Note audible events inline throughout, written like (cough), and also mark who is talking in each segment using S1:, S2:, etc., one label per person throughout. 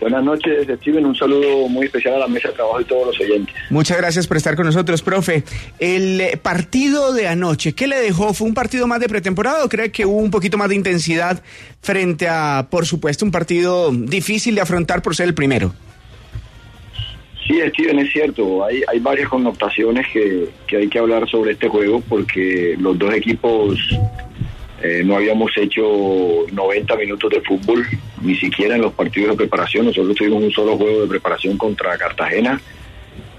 S1: Buenas noches, Steven. Un saludo muy especial a la mesa de trabajo y todos los oyentes.
S2: Muchas gracias por estar con nosotros, profe. El eh, partido de anoche, ¿qué le dejó? ¿Fue un partido más de pretemporada o cree que hubo un poquito más de intensidad frente a, por supuesto, un partido difícil de afrontar por ser el primero?
S1: Sí, Steven, es cierto. Hay, hay varias connotaciones que, que hay que hablar sobre este juego porque los dos equipos eh, no habíamos hecho 90 minutos de fútbol, ni siquiera en los partidos de preparación. Nosotros tuvimos un solo juego de preparación contra Cartagena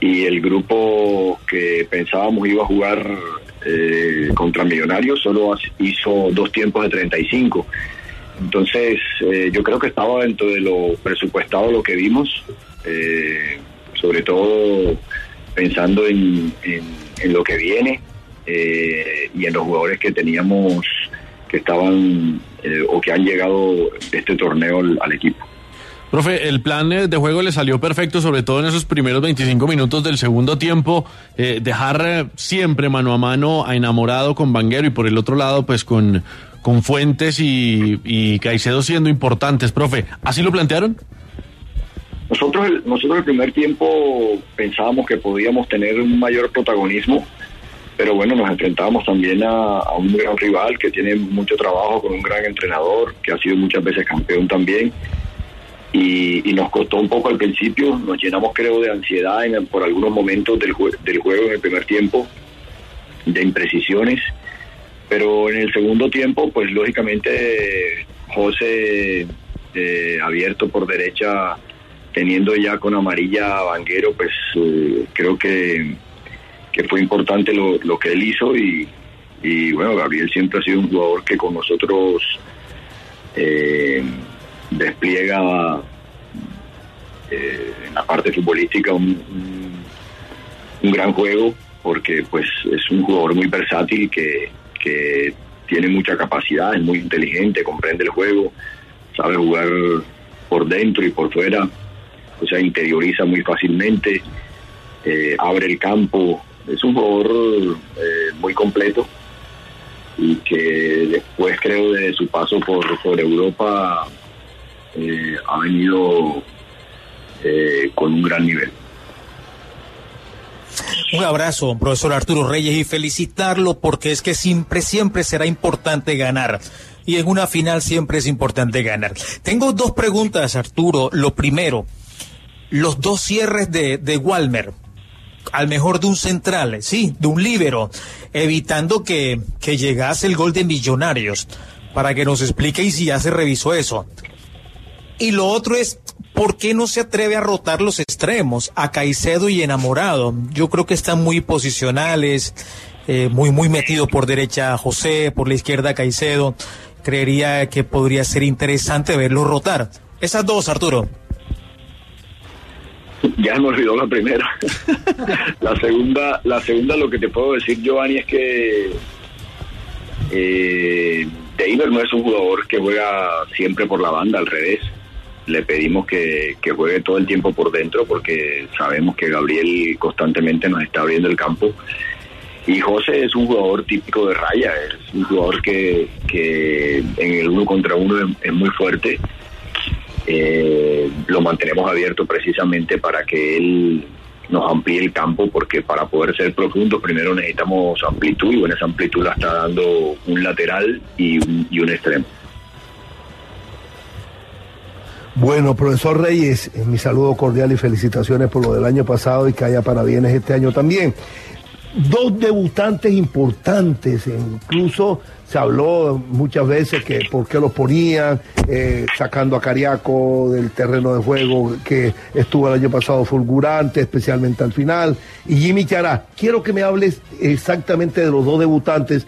S1: y el grupo que pensábamos iba a jugar eh, contra Millonarios solo hizo dos tiempos de 35. Entonces, eh, yo creo que estaba dentro de lo presupuestado lo que vimos, sobre todo pensando en, en, lo que viene y en los jugadores que teníamos que estaban eh, o que han llegado este torneo al, equipo.
S3: Profe, el plan eh, de juego le salió perfecto, sobre todo en esos primeros 25 minutos del segundo tiempo. Eh, dejar siempre mano a mano a enamorado con Vanguero y por el otro lado, pues con, con Fuentes y, y Caicedo siendo importantes, profe. ¿Así lo plantearon?
S1: Nosotros, nosotros el primer tiempo pensábamos que podíamos tener un mayor protagonismo pero bueno, nos enfrentábamos también a, un gran rival que tiene mucho trabajo con un gran entrenador, que ha sido muchas veces campeón también. Y, nos costó un poco al principio, nos llenamos creo de ansiedad por algunos momentos del, del juego en el primer tiempo, de imprecisiones, pero en el segundo tiempo, pues lógicamente José eh, abierto por derecha, teniendo ya con amarilla a Vanguero, pues eh, creo que que fue importante lo, lo que él hizo y, y, bueno, Gabriel siempre ha sido un jugador que con nosotros eh, despliega eh, en la parte futbolística un, un, gran juego porque pues es un jugador muy versátil que, que tiene mucha capacidad, es muy inteligente, comprende el juego, sabe jugar por dentro y por fuera, o sea, interioriza muy fácilmente, eh, abre el campo, es un jugador eh, muy completo y que después creo de su paso por, por Europa eh, ha venido eh, con un gran nivel.
S4: Un abrazo, profesor Arturo Reyes, y felicitarlo porque es que siempre, siempre será importante ganar. Y en una final siempre es importante ganar. Tengo dos preguntas, Arturo. Lo primero, los dos cierres de, de Walmer, al mejor de un central, sí, de un líbero, evitando que, que llegase el gol de Millonarios, para que nos explique y si ya se revisó eso. Y lo otro es, ¿por qué no se atreve a rotar los extremos, a Caicedo y Enamorado? Yo creo que están muy posicionales, eh, muy, muy metido por derecha José, por la izquierda Caicedo. Creería que podría ser interesante verlo rotar. Esas dos, Arturo. (laughs)
S1: Ya me olvidó la primera. (laughs) la segunda, la segunda lo que te puedo decir, Giovanni, es que eh, no es un jugador que juega siempre por la banda, al revés. Le pedimos que, que juegue todo el tiempo por dentro porque sabemos que Gabriel constantemente nos está abriendo el campo. Y José es un jugador típico de raya, es un jugador que, que en el uno contra uno es muy fuerte eh, lo mantenemos abierto precisamente para que él nos amplíe el campo, porque para poder ser profundo primero necesitamos amplitud y bueno, esa amplitud la está dando un lateral y un, y un extremo.
S5: Bueno, profesor Reyes, eh, mi saludo cordial y felicitaciones por lo del año pasado y que haya parabienes este año también. Dos debutantes importantes, incluso se habló muchas veces que por qué los ponían, eh, sacando a Cariaco del terreno de juego que estuvo el año pasado fulgurante, especialmente al final, y Jimmy Chará. Quiero que me hables exactamente de los dos debutantes,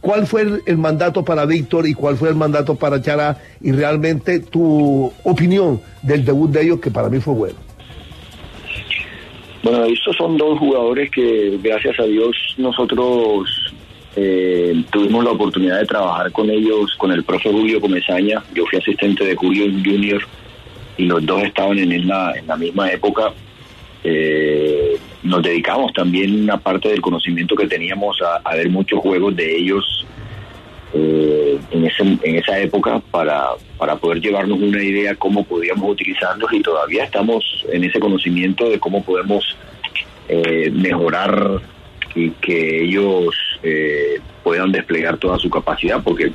S5: cuál fue el, el mandato para Víctor y cuál fue el mandato para Chará, y realmente tu opinión del debut de ellos, que para mí fue bueno.
S1: Bueno, estos son dos jugadores que, gracias a Dios, nosotros eh, tuvimos la oportunidad de trabajar con ellos, con el profe Julio Comezaña. Yo fui asistente de Julio Junior y los dos estaban en la, en la misma época. Eh, nos dedicamos también una parte del conocimiento que teníamos a ver muchos juegos de ellos eh, en, ese, en esa época para, para poder llevarnos una idea cómo podíamos utilizarlos y todavía estamos en ese conocimiento de cómo podemos eh, mejorar y que ellos eh, puedan desplegar toda su capacidad porque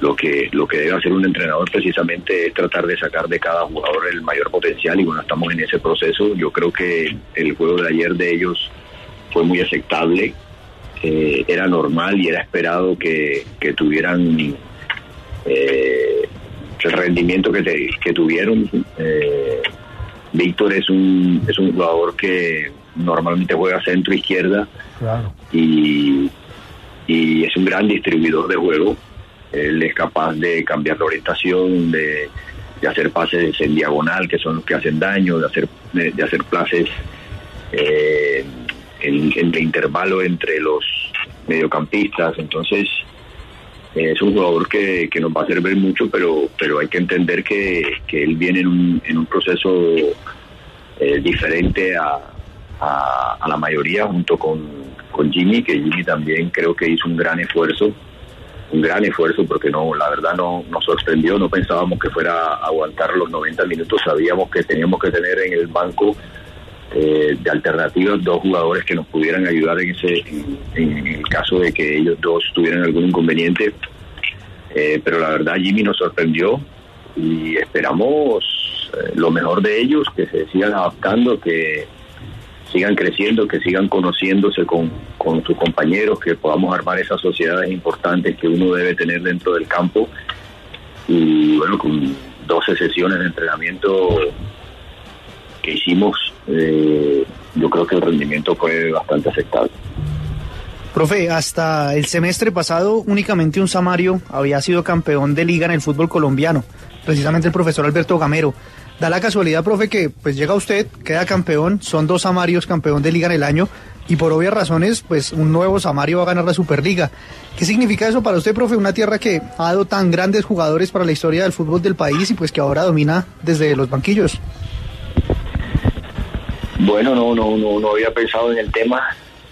S1: lo que lo que debe hacer un entrenador precisamente es tratar de sacar de cada jugador el mayor potencial y bueno estamos en ese proceso. Yo creo que el juego de ayer de ellos fue muy aceptable eh, era normal y era esperado que, que tuvieran eh, el rendimiento que, te- que tuvieron. Eh, Víctor es un, es un jugador que normalmente juega centro izquierda
S5: Claro.
S1: y, y es un gran distribuidor de juego. Él es capaz de cambiar la orientación, de, de hacer pases en diagonal, que son los que hacen daño, de hacer, de, de hacer pases eh, en el intervalo entre los mediocampistas. Entonces, eh, es un jugador que, que nos va a servir mucho, pero, pero hay que entender que, que él viene en un, en un proceso eh, diferente a, a, a la mayoría junto con, con Jimmy, que Jimmy también creo que hizo un gran esfuerzo, un gran esfuerzo porque no, la verdad no nos sorprendió, no pensábamos que fuera a aguantar los 90 minutos, sabíamos que teníamos que tener en el banco eh, de alternativas dos jugadores que nos pudieran ayudar en ese en, el caso de que ellos dos tuvieran algún inconveniente. Eh, pero la verdad Jimmy nos sorprendió y esperamos eh, lo mejor de ellos que se sigan adaptando que sigan creciendo que sigan conociéndose con, con sus compañeros que podamos armar esas sociedades importantes que uno debe tener dentro del campo. Y bueno con 12 sesiones de entrenamiento que hicimos, eh, yo creo que el rendimiento fue bastante aceptable.
S6: Profe, hasta el semestre pasado únicamente un Samario había sido campeón de liga en el fútbol colombiano, precisamente el profesor Alberto Gamero. Da la casualidad, profe, que pues llega usted, queda campeón, son dos Samarios campeón de liga en el año y por obvias razones, pues un nuevo Samario va a ganar la Superliga. ¿Qué significa eso para usted, profe? Una tierra que ha dado tan grandes jugadores para la historia del fútbol del país y pues que ahora domina desde los banquillos.
S1: Bueno, no, no, no, no había pensado en el tema,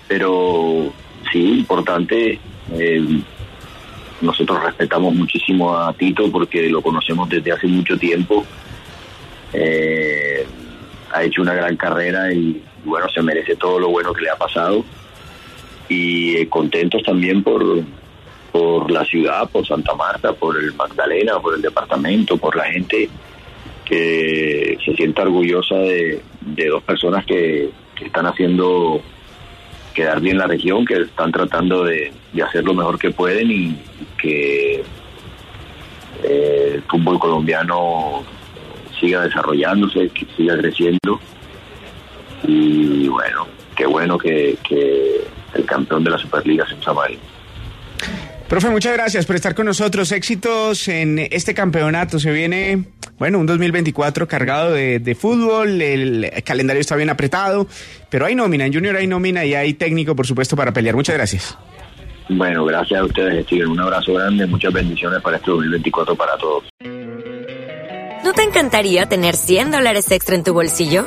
S1: pero sí, importante. eh, nosotros respetamos muchísimo a Tito porque lo conocemos desde hace mucho tiempo. Eh, ha hecho una gran carrera y bueno, se merece todo lo bueno que le ha pasado. Y eh, contentos también por, por la ciudad, por Santa Marta, por el Magdalena, por el departamento, por la gente que se sienta orgullosa de, dos personas que, están haciendo quedar bien la región, que están tratando de, hacer lo mejor que pueden y que eh, el fútbol colombiano siga desarrollándose, que siga creciendo. Y bueno, qué bueno que, el campeón de la Superliga sea un Samario.
S2: Profe, muchas gracias por estar con nosotros. Éxitos en este campeonato. Se viene, bueno, un 2024 cargado de, de fútbol. El calendario está bien apretado, pero hay nómina. En Junior hay nómina y hay técnico, por supuesto, para pelear. Muchas gracias.
S1: Bueno, gracias a ustedes, Steven. Un abrazo grande, muchas bendiciones para este 2024 para todos.
S7: ¿No te encantaría tener 100 dólares extra en tu bolsillo?